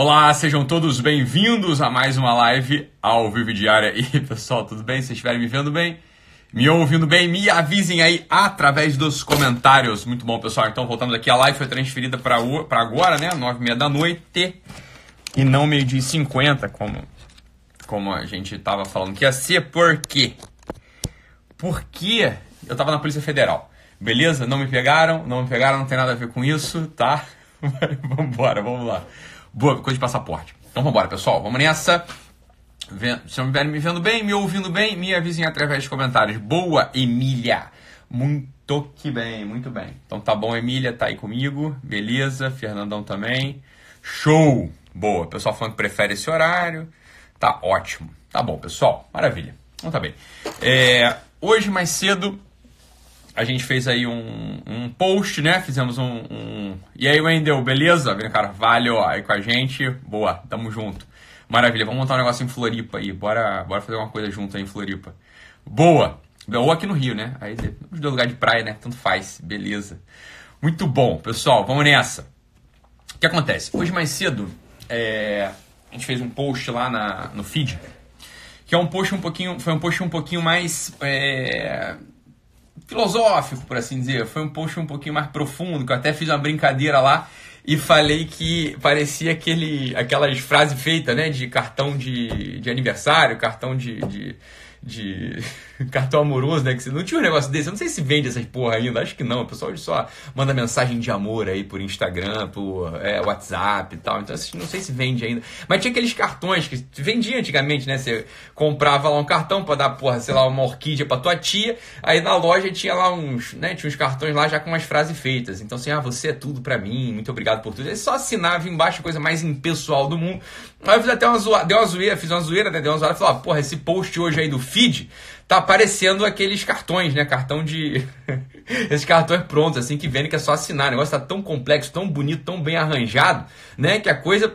Olá, sejam todos bem-vindos a mais uma live ao vivo diária. E pessoal, tudo bem? Se estiverem me vendo bem, me ouvindo bem, me avisem aí através dos comentários. Muito bom, pessoal. Então, voltamos aqui. A live foi transferida para agora, né? Nove e meia da noite. E não meio-dia e cinquenta, como, como a gente estava falando que ia ser. Por quê? Porque eu estava na Polícia Federal. Beleza? Não me pegaram, não me pegaram, não tem nada a ver com isso, tá? Vambora, vamos lá. Boa, coisa de passaporte. Então vambora, pessoal. Vamos nessa. Se não me vendo bem, me ouvindo bem, me avisem através de comentários. Boa, Emília. Muito que bem, muito bem. Então tá bom, Emília, tá aí comigo. Beleza. Fernandão também. Show! Boa. Pessoal falando que prefere esse horário. Tá ótimo. Tá bom, pessoal. Maravilha. Então tá bem. É, hoje mais cedo a gente fez aí um, um post, né? Fizemos um, um, E aí, Wendel, beleza? Vem, cara, valeu aí com a gente. Boa, tamo junto. Maravilha, vamos montar um negócio em Floripa aí. Bora, bora fazer uma coisa junto aí em Floripa. Boa! Ou aqui no Rio, né? Aí, os dois lugares de praia, né? Tanto faz. Beleza. Muito bom, pessoal, vamos nessa. O que acontece? Hoje mais cedo, é, a gente fez um post lá na, no feed, que é um post um pouquinho, foi um post um pouquinho mais é, filosófico, por assim dizer. Foi um post um pouquinho mais profundo, que eu até fiz uma brincadeira lá e falei que parecia aquele, aquelas frases feitas, né? De cartão de, de aniversário, cartão de, de de cartão amoroso, né? Que não tinha um negócio desse. Eu não sei se vende essas porra ainda, acho que não. O pessoal só manda mensagem de amor aí por Instagram, por é, WhatsApp e tal. Então, não sei se vende ainda. Mas tinha aqueles cartões que vendia antigamente, né? Você comprava lá um cartão pra dar, porra, sei lá, uma orquídea pra tua tia. Aí na loja tinha lá uns, né? Tinha uns cartões lá já com umas frases feitas. Então, assim, ah, você é tudo pra mim, muito obrigado por tudo. Aí só assinava embaixo, coisa mais impessoal do mundo. Aí eu fiz até uma zoeira, deu uma zoeira, fiz uma zoeira, né? Deu uma zoeira falei, ah, porra, esse post hoje aí do feed tá aparecendo aqueles cartões, né? Cartão de. Esses cartões prontos, assim, que vendem que é só assinar. O negócio tá tão complexo, tão bonito, tão bem arranjado, né? Que a coisa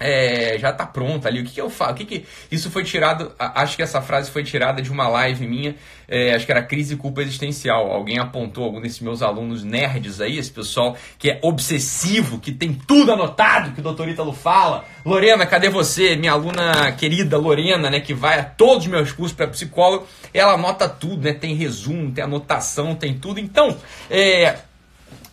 é, já está pronta ali. O que, que eu falo? O que, que isso foi tirado? Acho que essa frase foi tirada de uma live minha. É, acho que era crise e culpa existencial. Alguém apontou algum desses meus alunos nerds aí, esse pessoal que é obsessivo, que tem tudo anotado que o doutor Ítalo fala. Lorena, cadê você? Minha aluna querida Lorena, né, que vai a todos os meus cursos para psicólogo, ela anota tudo, né? Tem resumo, tem anotação, tem tudo. Então, é,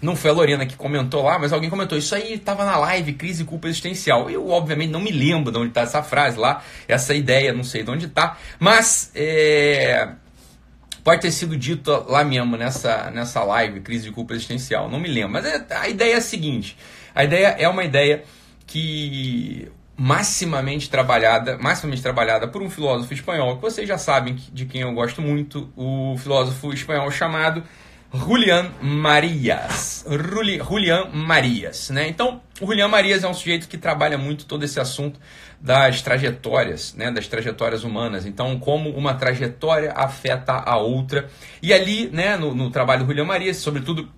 não foi a Lorena que comentou lá, mas alguém comentou. Isso aí estava na live, crise e culpa existencial. Eu, obviamente, não me lembro de onde está essa frase lá, essa ideia, não sei de onde está. Mas é, pode ter sido dito lá mesmo, nessa, nessa live, crise de culpa existencial. Não me lembro. Mas é, a ideia é a seguinte: a ideia é uma ideia que maximamente trabalhada, maximamente trabalhada por um filósofo espanhol, que vocês já sabem de quem eu gosto muito, o filósofo espanhol chamado Julian Marias. Julian Marias, né? Então, o Julian Marias é um sujeito que trabalha muito todo esse assunto das trajetórias, né, das trajetórias humanas. Então, como uma trajetória afeta a outra. E ali, né, no, no trabalho do Julian Marias, sobretudo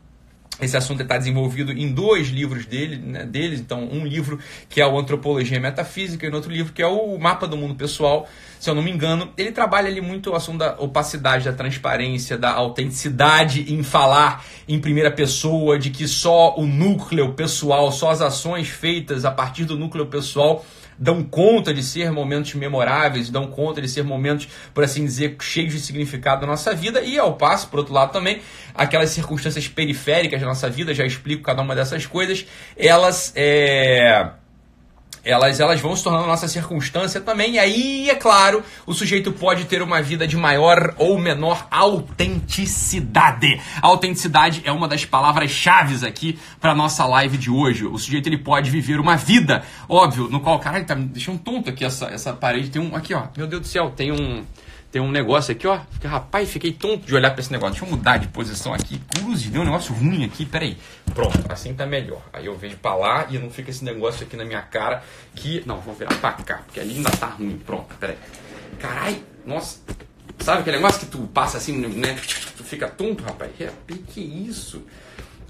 esse assunto está desenvolvido em dois livros dele, né, deles. Então, um livro que é o Antropologia Metafísica e outro livro que é o Mapa do Mundo Pessoal, se eu não me engano. Ele trabalha ali muito o assunto da opacidade, da transparência, da autenticidade em falar em primeira pessoa, de que só o núcleo pessoal, só as ações feitas a partir do núcleo pessoal dão conta de ser momentos memoráveis, dão conta de ser momentos, por assim dizer, cheios de significado da nossa vida, e ao passo, por outro lado também, aquelas circunstâncias periféricas da nossa vida, já explico cada uma dessas coisas, elas é elas, elas vão se tornando nossa circunstância também. E aí, é claro, o sujeito pode ter uma vida de maior ou menor autenticidade. Autenticidade é uma das palavras-chave aqui para nossa live de hoje. O sujeito ele pode viver uma vida, óbvio, no qual, caralho, tá me deixando tonto aqui essa, essa parede. Tem um, aqui ó, meu Deus do céu, tem um tem um negócio aqui, ó. Rapaz, fiquei tonto de olhar para esse negócio. Deixa eu mudar de posição aqui. Cruz, deu um negócio ruim aqui. Peraí. Pronto, assim tá melhor. Aí eu vejo para lá e não fica esse negócio aqui na minha cara. Que. Não, vou virar para cá, porque ali ainda tá ruim. Pronto, peraí. Carai, nossa. Sabe aquele negócio que tu passa assim, né? Tu fica tonto, rapaz? Que isso?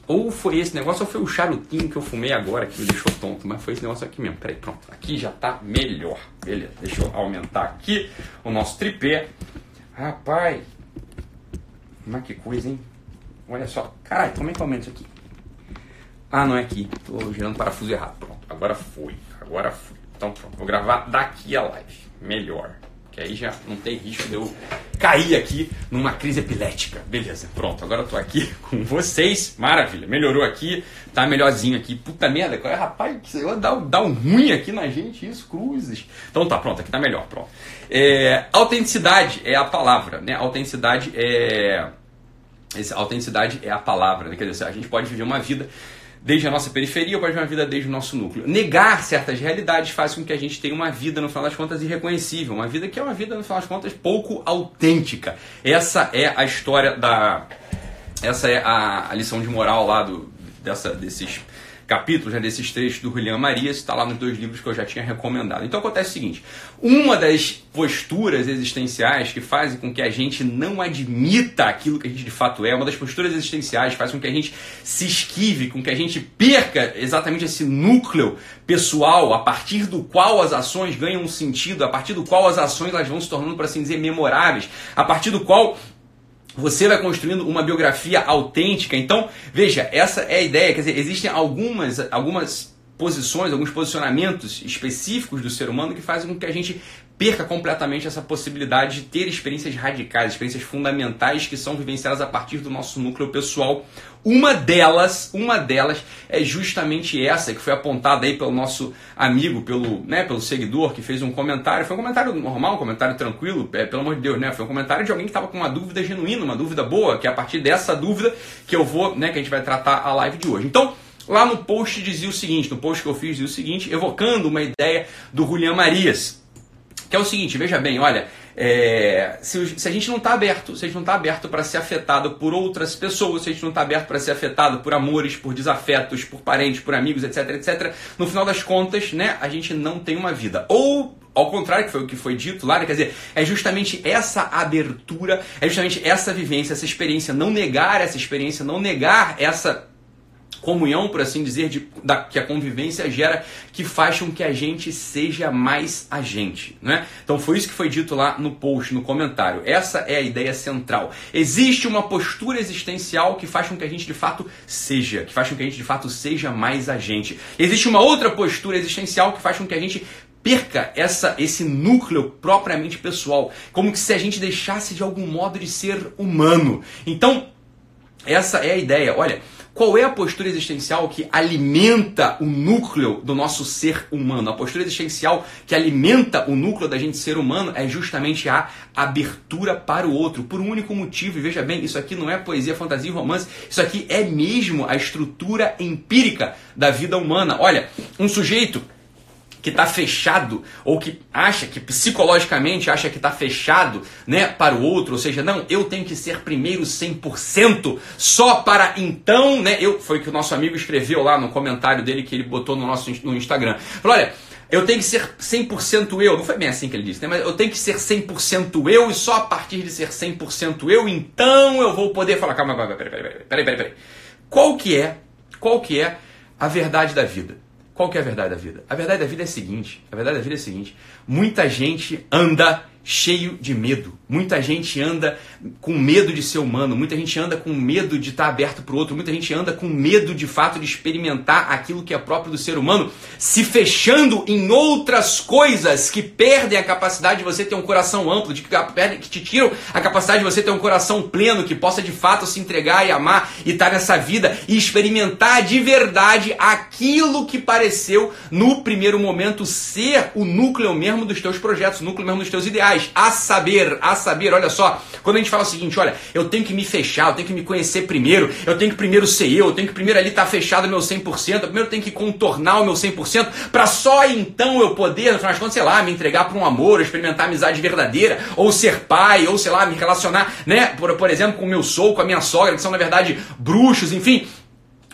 Ou foi esse negócio, ou foi o charutinho que eu fumei agora que me deixou tonto. Mas foi esse negócio aqui mesmo. Peraí, pronto. Aqui já tá melhor. Beleza, deixa eu aumentar aqui o nosso tripé. Rapaz, mas que coisa, hein? Olha só. Caralho, como é que eu aumento isso aqui? Ah, não é aqui. Tô girando parafuso errado. Pronto. agora foi. Agora foi. Então pronto, vou gravar daqui a live. Melhor. Que aí já não tem risco de eu cair aqui numa crise epilética. Beleza, pronto. Agora eu tô aqui com vocês. Maravilha, melhorou aqui. Tá melhorzinho aqui. Puta merda, qual é, rapaz? Dá, dá um ruim aqui na gente, isso, cruzes. Então tá, pronto, aqui tá melhor, pronto. É, autenticidade é a palavra, né? Autenticidade é. Essa autenticidade é a palavra, né? Quer dizer, a gente pode viver uma vida desde a nossa periferia ou pode uma vida desde o nosso núcleo. Negar certas realidades faz com que a gente tenha uma vida, no final das contas, irreconhecível. Uma vida que é uma vida, no final das contas, pouco autêntica. Essa é a história da. Essa é a, a lição de moral lá do, dessa, desses capítulos né, desses trechos do Julian Marias, está lá nos dois livros que eu já tinha recomendado. Então acontece o seguinte: uma das posturas existenciais que fazem com que a gente não admita aquilo que a gente de fato é, uma das posturas existenciais faz com que a gente se esquive, com que a gente perca exatamente esse núcleo pessoal a partir do qual as ações ganham um sentido, a partir do qual as ações elas vão se tornando, para assim dizer, memoráveis, a partir do qual você vai construindo uma biografia autêntica. Então, veja, essa é a ideia. Quer dizer, existem algumas, algumas posições, alguns posicionamentos específicos do ser humano que fazem com que a gente perca completamente essa possibilidade de ter experiências radicais, experiências fundamentais que são vivenciadas a partir do nosso núcleo pessoal. Uma delas, uma delas é justamente essa que foi apontada aí pelo nosso amigo, pelo, né, pelo seguidor que fez um comentário. Foi um comentário normal, um comentário tranquilo, é, pelo amor de Deus, né? Foi um comentário de alguém que estava com uma dúvida genuína, uma dúvida boa, que é a partir dessa dúvida que eu vou, né, que a gente vai tratar a live de hoje. Então, lá no post dizia o seguinte, no post que eu fiz dizia o seguinte, evocando uma ideia do Julian Marias que é o seguinte, veja bem, olha, é, se, se, a gente não está aberto, se a gente não está aberto para ser afetado por outras pessoas, se a gente não está aberto para ser afetado por amores, por desafetos, por parentes, por amigos, etc, etc, no final das contas, né, a gente não tem uma vida. Ou ao contrário, que foi o que foi dito lá, né? quer dizer, é justamente essa abertura, é justamente essa vivência, essa experiência, não negar essa experiência, não negar essa comunhão, por assim dizer, de, da, que a convivência gera, que faz com que a gente seja mais a gente. Né? Então foi isso que foi dito lá no post, no comentário. Essa é a ideia central. Existe uma postura existencial que faz com que a gente de fato seja, que faz com que a gente de fato seja mais a gente. Existe uma outra postura existencial que faz com que a gente perca essa, esse núcleo propriamente pessoal, como se a gente deixasse de algum modo de ser humano. Então, essa é a ideia. Olha, qual é a postura existencial que alimenta o núcleo do nosso ser humano? A postura existencial que alimenta o núcleo da gente ser humano é justamente a abertura para o outro, por um único motivo. E veja bem, isso aqui não é poesia, fantasia e romance, isso aqui é mesmo a estrutura empírica da vida humana. Olha, um sujeito que está fechado ou que acha que psicologicamente acha que está fechado, né, para o outro, ou seja, não, eu tenho que ser primeiro 100% só para então, né, eu foi que o nosso amigo escreveu lá no comentário dele que ele botou no nosso no Instagram. Falou, olha, eu tenho que ser 100% eu. Não foi bem assim que ele disse, né? Mas eu tenho que ser 100% eu e só a partir de ser 100% eu, então eu vou poder falar, calma, peraí, peraí, peraí, peraí. Qual que é, qual que é a verdade da vida? Qual que é a verdade da vida? A verdade da vida é a seguinte, a verdade da vida é a seguinte, muita gente anda cheio de medo. Muita gente anda com medo de ser humano, muita gente anda com medo de estar aberto para o outro, muita gente anda com medo de fato de experimentar aquilo que é próprio do ser humano, se fechando em outras coisas que perdem a capacidade de você ter um coração amplo, de que, perdem, que te tiram a capacidade de você ter um coração pleno, que possa de fato se entregar e amar e estar nessa vida e experimentar de verdade aquilo que pareceu no primeiro momento ser o núcleo mesmo dos teus projetos, o núcleo mesmo dos teus ideais a saber, a saber, olha só, quando a gente fala o seguinte, olha, eu tenho que me fechar, eu tenho que me conhecer primeiro, eu tenho que primeiro ser eu, eu tenho que primeiro ali estar tá fechado meu 100%, eu primeiro tenho que contornar o meu 100%, para só então eu poder, no final das contas, sei lá, me entregar para um amor, experimentar amizade verdadeira, ou ser pai, ou sei lá, me relacionar, né, por, por exemplo, com o meu sou, com a minha sogra, que são na verdade bruxos, enfim,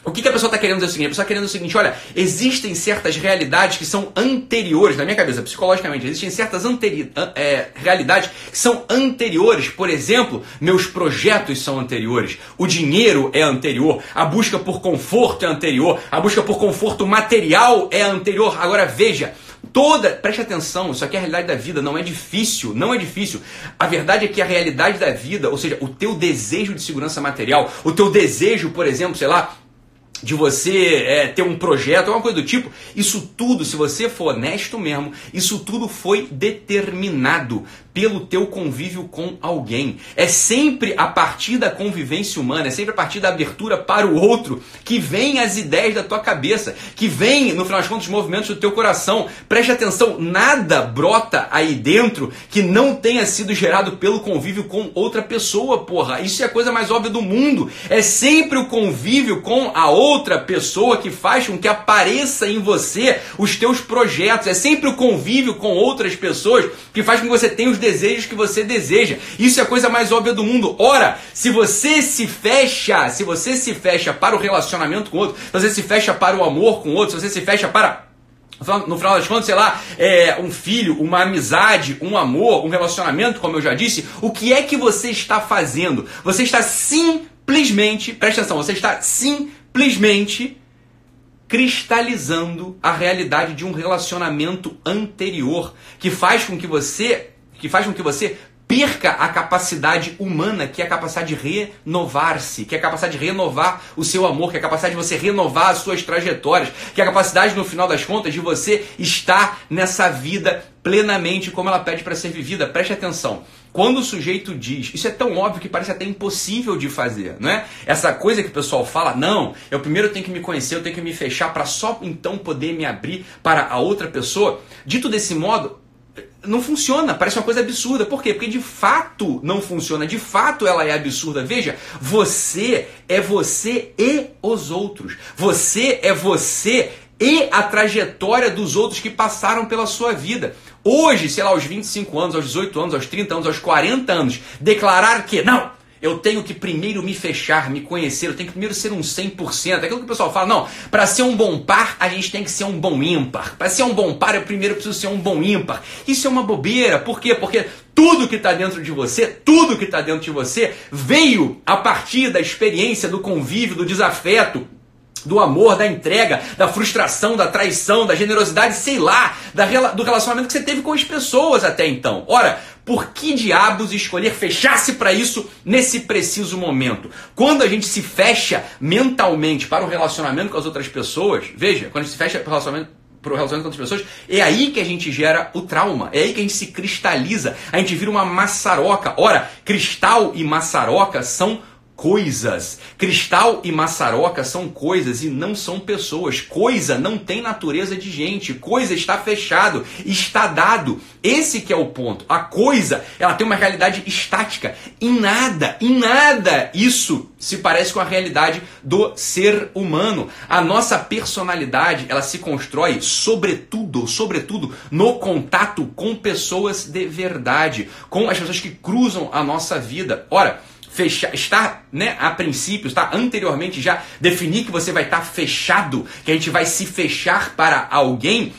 o que, que a pessoa está querendo dizer o seguinte? A pessoa está querendo o seguinte: olha, existem certas realidades que são anteriores, na minha cabeça, psicologicamente, existem certas anteri é, realidades que são anteriores. Por exemplo, meus projetos são anteriores, o dinheiro é anterior, a busca por conforto é anterior, a busca por conforto material é anterior. Agora veja. Toda, preste atenção, isso aqui é a realidade da vida, não é difícil, não é difícil. A verdade é que a realidade da vida, ou seja, o teu desejo de segurança material, o teu desejo, por exemplo, sei lá, de você é, ter um projeto, alguma coisa do tipo, isso tudo, se você for honesto mesmo, isso tudo foi determinado pelo teu convívio com alguém. É sempre a partir da convivência humana, é sempre a partir da abertura para o outro que vem as ideias da tua cabeça, que vem, no final das contas, os movimentos do teu coração. Preste atenção, nada brota aí dentro que não tenha sido gerado pelo convívio com outra pessoa, porra. Isso é a coisa mais óbvia do mundo. É sempre o convívio com a outra pessoa que faz com que apareça em você os teus projetos. É sempre o convívio com outras pessoas que faz com que você tenha os desejos que você deseja. Isso é a coisa mais óbvia do mundo. Ora, se você se fecha, se você se fecha para o relacionamento com outro, se você se fecha para o amor com outro, se você se fecha para no final das contas, sei lá, é, um filho, uma amizade, um amor, um relacionamento, como eu já disse, o que é que você está fazendo? Você está simplesmente, presta atenção, você está simplesmente cristalizando a realidade de um relacionamento anterior que faz com que você que faz com que você perca a capacidade humana, que é a capacidade de renovar-se, que é a capacidade de renovar o seu amor, que é a capacidade de você renovar as suas trajetórias, que é a capacidade, no final das contas, de você estar nessa vida plenamente como ela pede para ser vivida. Preste atenção. Quando o sujeito diz, isso é tão óbvio que parece até impossível de fazer, não é? Essa coisa que o pessoal fala, não, eu primeiro tenho que me conhecer, eu tenho que me fechar para só então poder me abrir para a outra pessoa. Dito desse modo, não funciona, parece uma coisa absurda. Por quê? Porque de fato não funciona, de fato ela é absurda. Veja, você é você e os outros. Você é você e a trajetória dos outros que passaram pela sua vida. Hoje, sei lá, aos 25 anos, aos 18 anos, aos 30 anos, aos 40 anos, declarar que não, eu tenho que primeiro me fechar, me conhecer, eu tenho que primeiro ser um 100%. É aquilo que o pessoal fala, não, para ser um bom par, a gente tem que ser um bom ímpar. Para ser um bom par, eu primeiro preciso ser um bom ímpar. Isso é uma bobeira, por quê? Porque tudo que está dentro de você, tudo que está dentro de você, veio a partir da experiência, do convívio, do desafeto, do amor, da entrega, da frustração, da traição, da generosidade, sei lá, da, do relacionamento que você teve com as pessoas até então. Ora, por que diabos escolher fechar-se para isso nesse preciso momento? Quando a gente se fecha mentalmente para o relacionamento com as outras pessoas, veja, quando a gente se fecha para o relacionamento para o relacionamento com outras pessoas, é aí que a gente gera o trauma, é aí que a gente se cristaliza, a gente vira uma maçaroca. Ora, cristal e maçaroca são coisas. Cristal e maçaroca são coisas e não são pessoas. Coisa não tem natureza de gente. Coisa está fechado, está dado. Esse que é o ponto. A coisa, ela tem uma realidade estática. Em nada, em nada isso se parece com a realidade do ser humano. A nossa personalidade, ela se constrói sobretudo, sobretudo no contato com pessoas de verdade, com as pessoas que cruzam a nossa vida. Ora, fechar, estar, né, a princípio, está anteriormente já definir que você vai estar fechado, que a gente vai se fechar para alguém,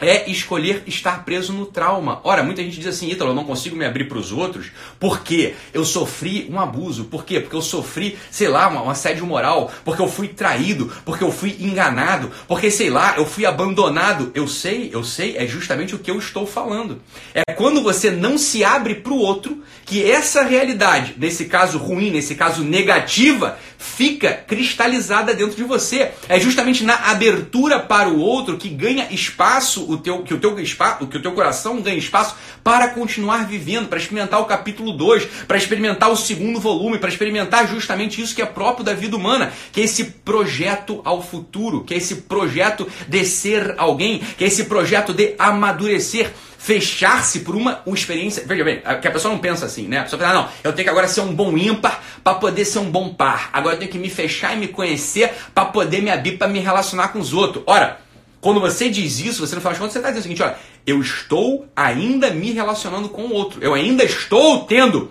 é escolher estar preso no trauma. Ora, muita gente diz assim, Ítalo, eu não consigo me abrir para os outros porque eu sofri um abuso. Por quê? Porque eu sofri, sei lá, um assédio moral, porque eu fui traído, porque eu fui enganado, porque, sei lá, eu fui abandonado. Eu sei, eu sei, é justamente o que eu estou falando. É quando você não se abre para o outro que essa realidade, nesse caso ruim, nesse caso negativa, fica cristalizada dentro de você. É justamente na abertura para o outro que ganha espaço o teu que o teu espaço, que o teu coração ganha espaço para continuar vivendo, para experimentar o capítulo 2, para experimentar o segundo volume, para experimentar justamente isso que é próprio da vida humana, que é esse projeto ao futuro, que é esse projeto de ser alguém, que é esse projeto de amadurecer fechar-se por uma, uma experiência. Veja bem, que a pessoa não pensa assim, né? A pessoa pensa, ah, não, eu tenho que agora ser um bom ímpar para poder ser um bom par. Agora eu tenho que me fechar e me conhecer para poder me abrir para me relacionar com os outros. Ora, quando você diz isso, você no final de você está dizendo o seguinte: olha, eu estou ainda me relacionando com o outro. Eu ainda estou tendo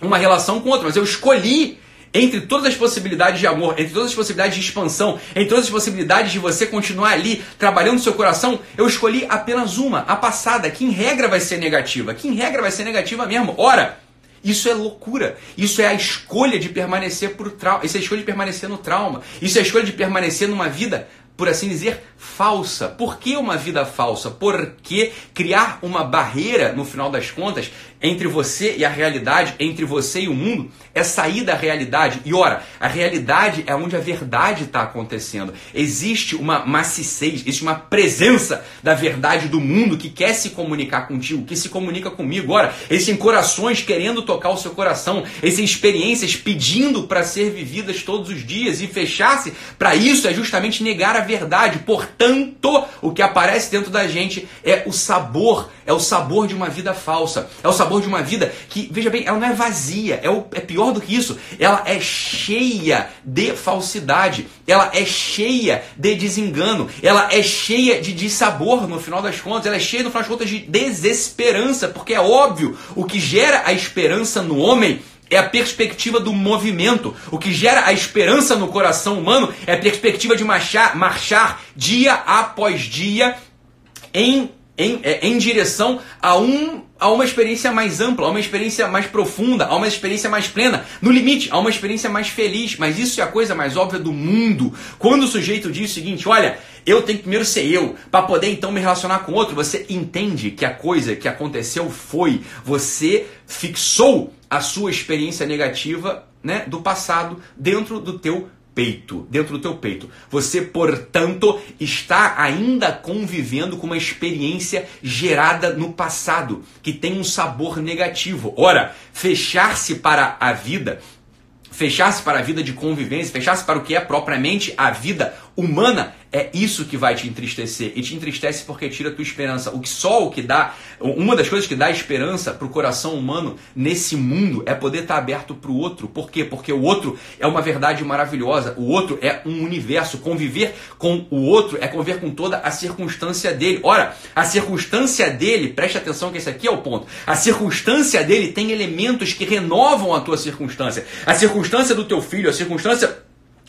uma relação com o outro, mas eu escolhi entre todas as possibilidades de amor, entre todas as possibilidades de expansão, entre todas as possibilidades de você continuar ali trabalhando seu coração, eu escolhi apenas uma, a passada, que em regra vai ser negativa, que em regra vai ser negativa mesmo. Ora, isso é loucura. Isso é a escolha de permanecer por trauma. Isso é a escolha de permanecer no trauma. Isso é a escolha de permanecer numa vida por assim dizer, falsa. Por que uma vida falsa? Porque criar uma barreira, no final das contas, entre você e a realidade, entre você e o mundo, é sair da realidade. E ora, a realidade é onde a verdade está acontecendo. Existe uma maciçez, existe uma presença da verdade do mundo que quer se comunicar contigo, que se comunica comigo. Ora, existem corações querendo tocar o seu coração, existem experiências pedindo para ser vividas todos os dias e fechar-se para isso é justamente negar a verdade. Portanto, o que aparece dentro da gente é o sabor, é o sabor de uma vida falsa, é o sabor de uma vida que, veja bem, ela não é vazia, é, o, é pior do que isso, ela é cheia de falsidade, ela é cheia de desengano, ela é cheia de dissabor no final das contas, ela é cheia no final das contas de desesperança, porque é óbvio, o que gera a esperança no homem é a perspectiva do movimento. O que gera a esperança no coração humano é a perspectiva de marchar, marchar dia após dia em, em, é, em direção a um a uma experiência mais ampla, a uma experiência mais profunda, a uma experiência mais plena, no limite, a uma experiência mais feliz. Mas isso é a coisa mais óbvia do mundo. Quando o sujeito diz o seguinte: olha, eu tenho que primeiro ser eu, para poder então me relacionar com outro, você entende que a coisa que aconteceu foi você fixou a sua experiência negativa né, do passado dentro do teu peito, dentro do teu peito. Você, portanto, está ainda convivendo com uma experiência gerada no passado, que tem um sabor negativo. Ora, fechar-se para a vida, fechar-se para a vida de convivência, fechar-se para o que é propriamente a vida humana, é isso que vai te entristecer. E te entristece porque tira a tua esperança. O que só o que dá, uma das coisas que dá esperança para o coração humano nesse mundo é poder estar aberto para o outro. Por quê? Porque o outro é uma verdade maravilhosa. O outro é um universo. Conviver com o outro é conviver com toda a circunstância dele. Ora, a circunstância dele, preste atenção que esse aqui é o ponto. A circunstância dele tem elementos que renovam a tua circunstância. A circunstância do teu filho, a circunstância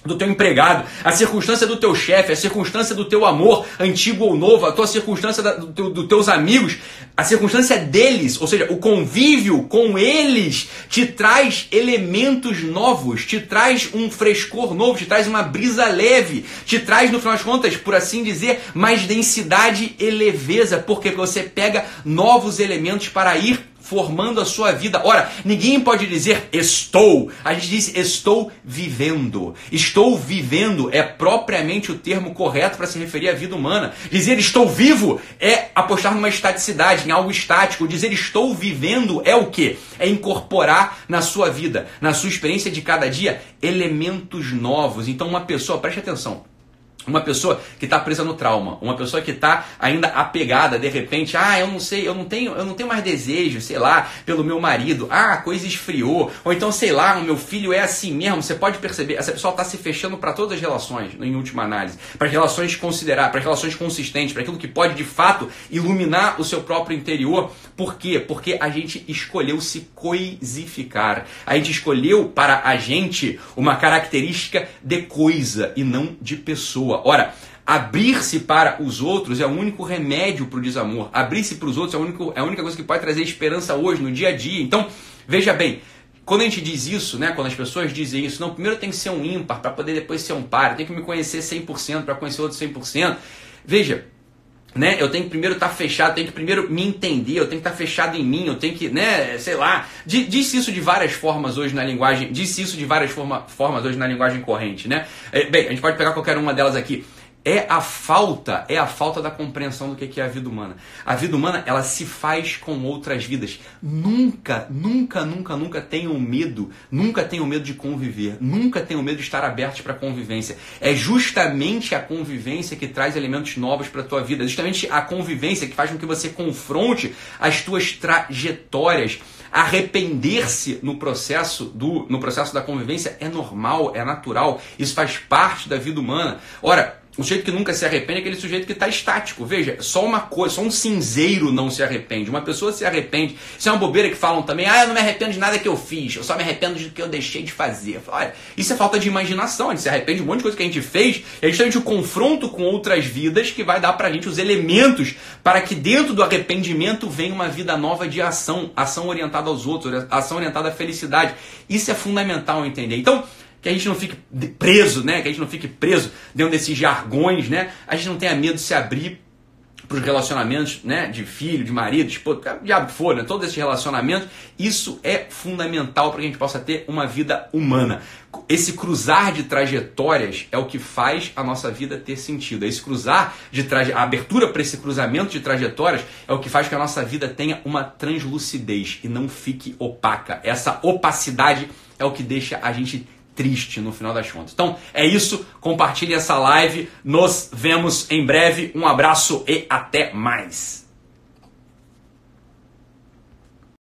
do teu empregado, a circunstância do teu chefe, a circunstância do teu amor, antigo ou novo, a tua circunstância da, do dos teus amigos, a circunstância deles, ou seja, o convívio com eles te traz elementos novos, te traz um frescor novo, te traz uma brisa leve, te traz, no final das contas, por assim dizer, mais densidade e leveza, porque você pega novos elementos para ir formando a sua vida. Ora, ninguém pode dizer estou. A gente diz estou vivendo. Estou vivendo é propriamente o termo correto para se referir à vida humana. Dizer estou vivo é apostar numa estaticidade, em algo estático. Dizer estou vivendo é o que? É incorporar na sua vida, na sua experiência de cada dia, elementos novos. Então, uma pessoa, preste atenção. Uma pessoa que está presa no trauma, uma pessoa que está ainda apegada, de repente, ah, eu não sei, eu não tenho, eu não tenho mais desejo, sei lá, pelo meu marido, ah, a coisa esfriou, ou então, sei lá, o meu filho é assim mesmo. Você pode perceber, essa pessoa está se fechando para todas as relações, em última análise, para relações considerar, para relações consistentes, para aquilo que pode de fato iluminar o seu próprio interior. Por quê? Porque a gente escolheu se coisificar, a gente escolheu para a gente uma característica de coisa e não de pessoa Ora, abrir-se para os outros é o único remédio para o desamor. Abrir-se para os outros é, único, é a única coisa que pode trazer esperança hoje, no dia a dia. Então, veja bem, quando a gente diz isso, né, quando as pessoas dizem isso, não, primeiro tem que ser um ímpar para poder depois ser um par, tem que me conhecer 100% para conhecer outro 100%. Veja, né? Eu tenho que primeiro estar tá fechado, tenho que primeiro me entender, eu tenho que estar tá fechado em mim, eu tenho que, né, sei lá. Disse isso de várias formas hoje na linguagem, disse isso de várias forma, formas hoje na linguagem corrente, né? É, bem, a gente pode pegar qualquer uma delas aqui é a falta, é a falta da compreensão do que é a vida humana. A vida humana, ela se faz com outras vidas. Nunca, nunca, nunca, nunca tenham medo, nunca tenham medo de conviver, nunca tenham medo de estar abertos para a convivência. É justamente a convivência que traz elementos novos para a tua vida, é justamente a convivência que faz com que você confronte as tuas trajetórias. Arrepender-se no processo do no processo da convivência é normal, é natural, isso faz parte da vida humana. Ora, o sujeito que nunca se arrepende é aquele sujeito que está estático. Veja, só uma coisa, só um cinzeiro não se arrepende. Uma pessoa se arrepende. Isso é uma bobeira que falam também. Ah, eu não me arrependo de nada que eu fiz. Eu só me arrependo do que eu deixei de fazer. Olha, isso é falta de imaginação. A gente se arrepende de um monte de coisa que a gente fez. É justamente o confronto com outras vidas que vai dar pra gente os elementos para que dentro do arrependimento venha uma vida nova de ação. Ação orientada aos outros, ação orientada à felicidade. Isso é fundamental entender. Então, que a gente não fique preso, né? Que a gente não fique preso dentro desses jargões, né? A gente não tenha medo de se abrir para os relacionamentos né, de filho, de marido, de esposa, diabo que for, né, todos esses relacionamentos, isso é fundamental para que a gente possa ter uma vida humana. Esse cruzar de trajetórias é o que faz a nossa vida ter sentido. Esse cruzar de a abertura para esse cruzamento de trajetórias é o que faz que a nossa vida tenha uma translucidez e não fique opaca. Essa opacidade é o que deixa a gente triste no final das contas. Então é isso, compartilhe essa live, nos vemos em breve, um abraço e até mais.